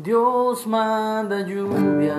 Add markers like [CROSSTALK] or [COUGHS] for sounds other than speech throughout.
Dios manda lluvia,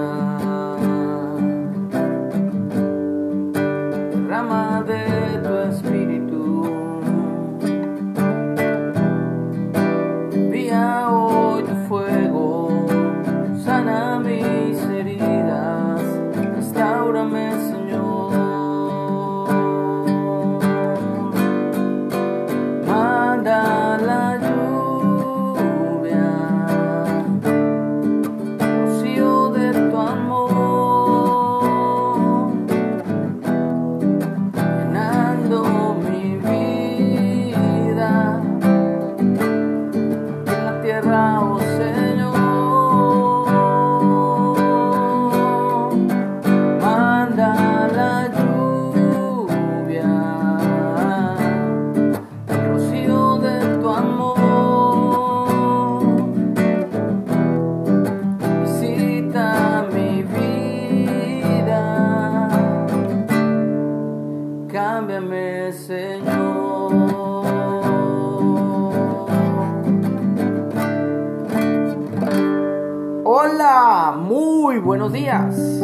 días.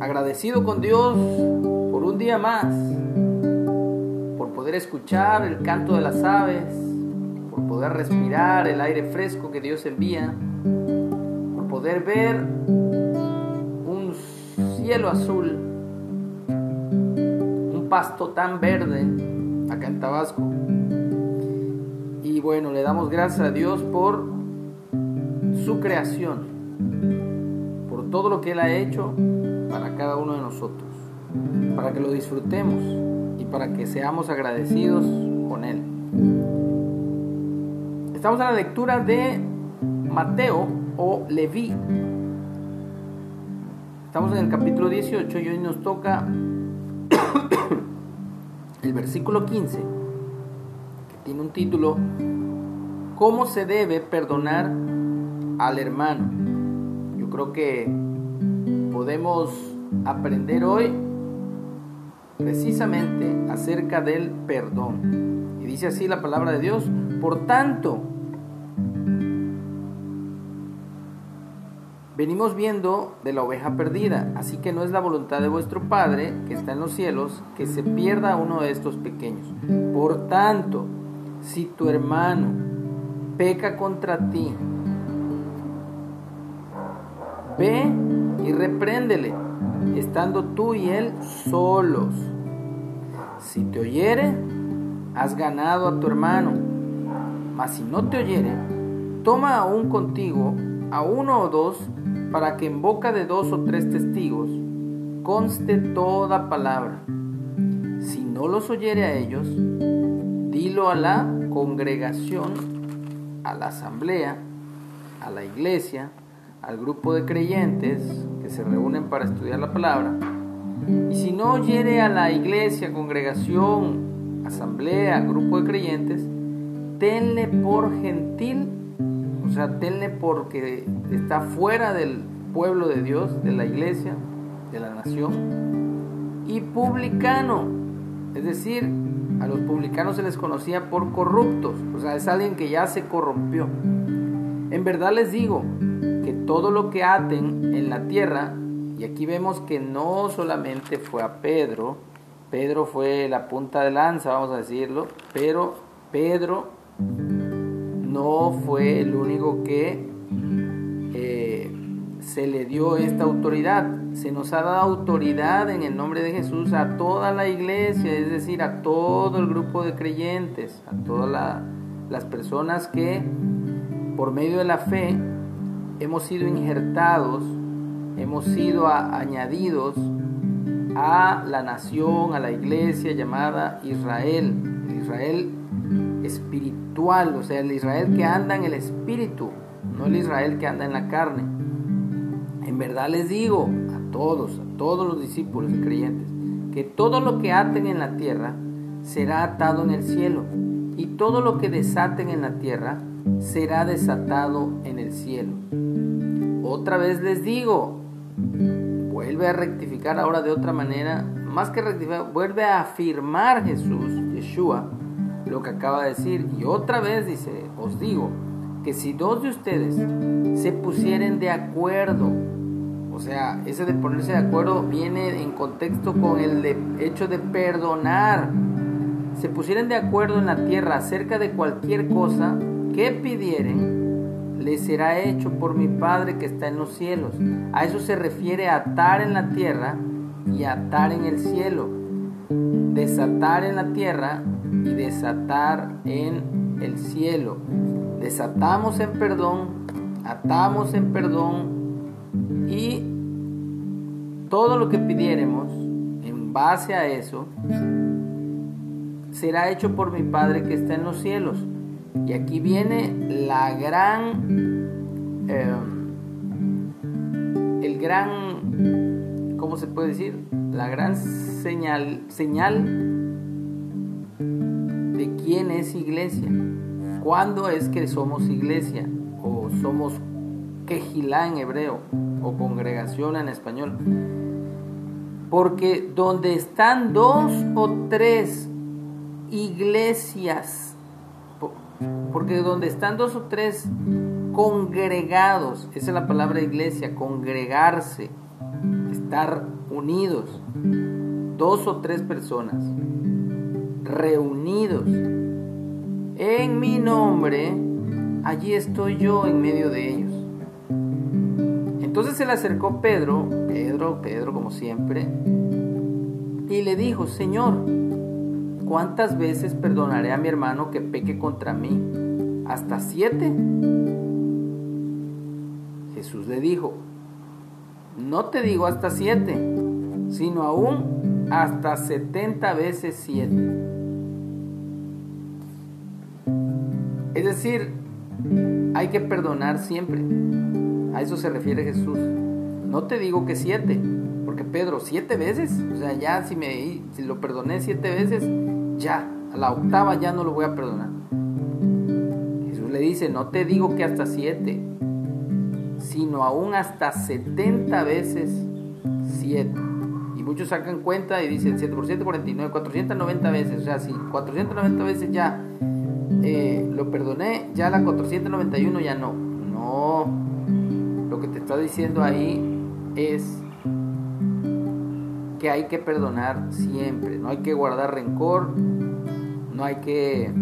Agradecido con Dios por un día más, por poder escuchar el canto de las aves, por poder respirar el aire fresco que Dios envía por poder ver un cielo azul, un pasto tan verde acá en Tabasco. Y bueno, le damos gracias a Dios por su creación, todo lo que Él ha hecho para cada uno de nosotros, para que lo disfrutemos y para que seamos agradecidos con Él. Estamos en la lectura de Mateo o Leví. Estamos en el capítulo 18 y hoy nos toca [COUGHS] el versículo 15, que tiene un título, ¿Cómo se debe perdonar al hermano? Yo creo que podemos aprender hoy precisamente acerca del perdón. Y dice así la palabra de Dios, por tanto, Venimos viendo de la oveja perdida, así que no es la voluntad de vuestro Padre que está en los cielos que se pierda uno de estos pequeños. Por tanto, si tu hermano peca contra ti, ve y repréndele, estando tú y él solos. Si te oyere, has ganado a tu hermano, mas si no te oyere, toma aún contigo a uno o dos para que en boca de dos o tres testigos conste toda palabra. Si no los oyere a ellos, dilo a la congregación, a la asamblea, a la iglesia, al grupo de creyentes se reúnen para estudiar la palabra. Y si no oyere a la iglesia, congregación, asamblea, grupo de creyentes, tenle por gentil o sea, tenle porque está fuera del pueblo de Dios, de la iglesia, de la nación. Y publicano, es decir, a los publicanos se les conocía por corruptos, o sea, es alguien que ya se corrompió. En verdad les digo todo lo que aten en la tierra, y aquí vemos que no solamente fue a Pedro, Pedro fue la punta de lanza, vamos a decirlo, pero Pedro no fue el único que eh, se le dio esta autoridad. Se nos ha dado autoridad en el nombre de Jesús a toda la iglesia, es decir, a todo el grupo de creyentes, a todas las personas que por medio de la fe hemos sido injertados, hemos sido añadidos a la nación, a la iglesia llamada Israel. Israel espiritual, o sea, el Israel que anda en el espíritu, no el Israel que anda en la carne. En verdad les digo a todos, a todos los discípulos y creyentes, que todo lo que aten en la tierra será atado en el cielo, y todo lo que desaten en la tierra será desatado en el cielo. Otra vez les digo, vuelve a rectificar ahora de otra manera, más que rectificar, vuelve a afirmar Jesús, Yeshua, lo que acaba de decir. Y otra vez dice, os digo, que si dos de ustedes se pusieren de acuerdo, o sea, ese de ponerse de acuerdo viene en contexto con el hecho de perdonar, se pusieren de acuerdo en la tierra acerca de cualquier cosa que pidieren, les será hecho por mi Padre que está en los cielos. A eso se refiere atar en la tierra y atar en el cielo. Desatar en la tierra y desatar en el cielo. Desatamos en perdón, atamos en perdón y todo lo que pidiéramos en base a eso será hecho por mi Padre que está en los cielos. Y aquí viene la gran, eh, el gran, ¿cómo se puede decir? La gran señal, señal de quién es iglesia. ¿Cuándo es que somos iglesia? O somos quejilá en hebreo o congregación en español. Porque donde están dos o tres iglesias, porque donde están dos o tres congregados, esa es la palabra iglesia, congregarse, estar unidos, dos o tres personas reunidos en mi nombre, allí estoy yo en medio de ellos. Entonces se le acercó Pedro, Pedro, Pedro como siempre, y le dijo, Señor, ¿cuántas veces perdonaré a mi hermano que peque contra mí? ¿Hasta siete? Jesús le dijo, no te digo hasta siete, sino aún hasta setenta veces siete. Es decir, hay que perdonar siempre. A eso se refiere Jesús. No te digo que siete, porque Pedro, siete veces, o sea, ya si, me, si lo perdoné siete veces, ya, a la octava ya no lo voy a perdonar. Jesús le dice, no te digo que hasta siete, sino aún hasta setenta veces siete. Y muchos sacan cuenta y dicen 7 por 7, 49, 490 veces. O sea, si 490 veces ya eh, lo perdoné, ya la 491 ya no. No, lo que te está diciendo ahí es que hay que perdonar siempre, no hay que guardar rencor, no hay que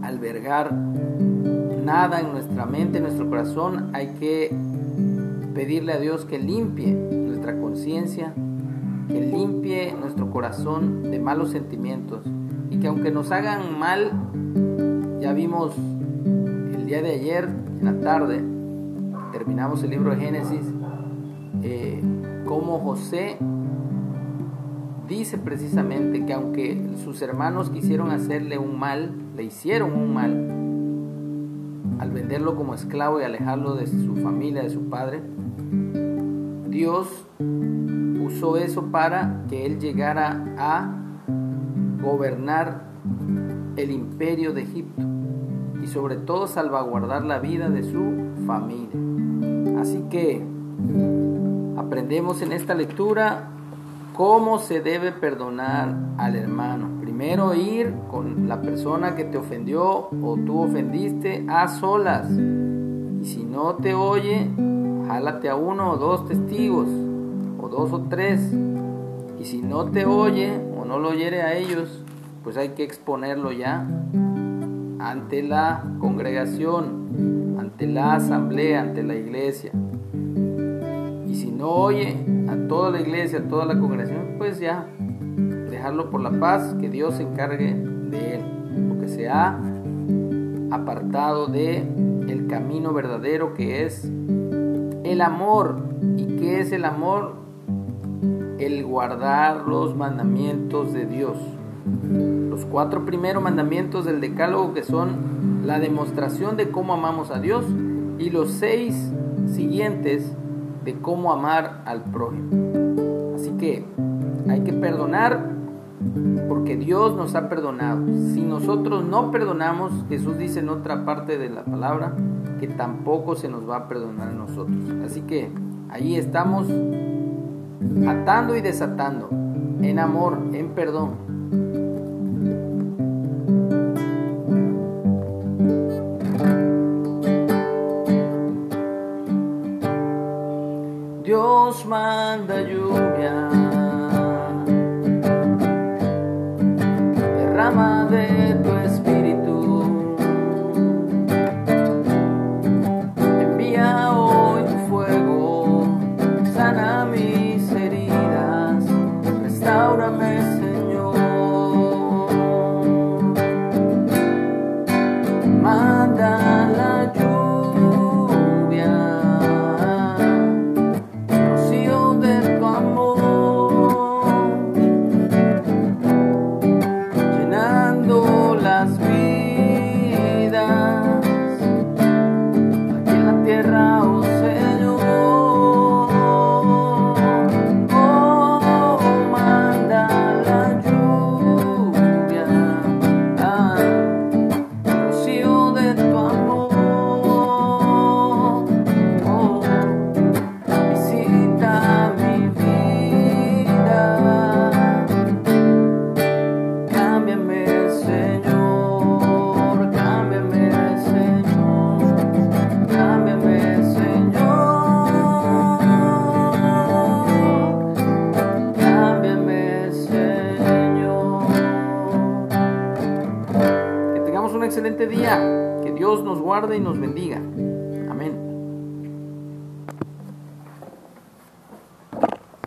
albergar nada en nuestra mente, en nuestro corazón, hay que pedirle a Dios que limpie nuestra conciencia, que limpie nuestro corazón de malos sentimientos y que aunque nos hagan mal, ya vimos el día de ayer, en la tarde, terminamos el libro de Génesis, eh, como José dice precisamente que aunque sus hermanos quisieron hacerle un mal, le hicieron un mal, al venderlo como esclavo y alejarlo de su familia, de su padre, Dios usó eso para que él llegara a gobernar el imperio de Egipto y sobre todo salvaguardar la vida de su familia. Así que aprendemos en esta lectura cómo se debe perdonar al hermano. Primero ir con la persona que te ofendió o tú ofendiste a solas. Y si no te oye, jálate a uno o dos testigos, o dos o tres. Y si no te oye o no lo oyere a ellos, pues hay que exponerlo ya ante la congregación, ante la asamblea, ante la iglesia. Y si no oye a toda la iglesia, a toda la congregación, pues ya dejarlo por la paz, que Dios se encargue de él, porque se ha apartado de el camino verdadero que es el amor. ¿Y qué es el amor? El guardar los mandamientos de Dios los cuatro primeros mandamientos del Decálogo que son la demostración de cómo amamos a Dios y los seis siguientes de cómo amar al prójimo. Así que hay que perdonar porque Dios nos ha perdonado. Si nosotros no perdonamos, Jesús dice en otra parte de la palabra que tampoco se nos va a perdonar a nosotros. Así que ahí estamos atando y desatando en amor, en perdón, primavera. Nos y nos bendiga.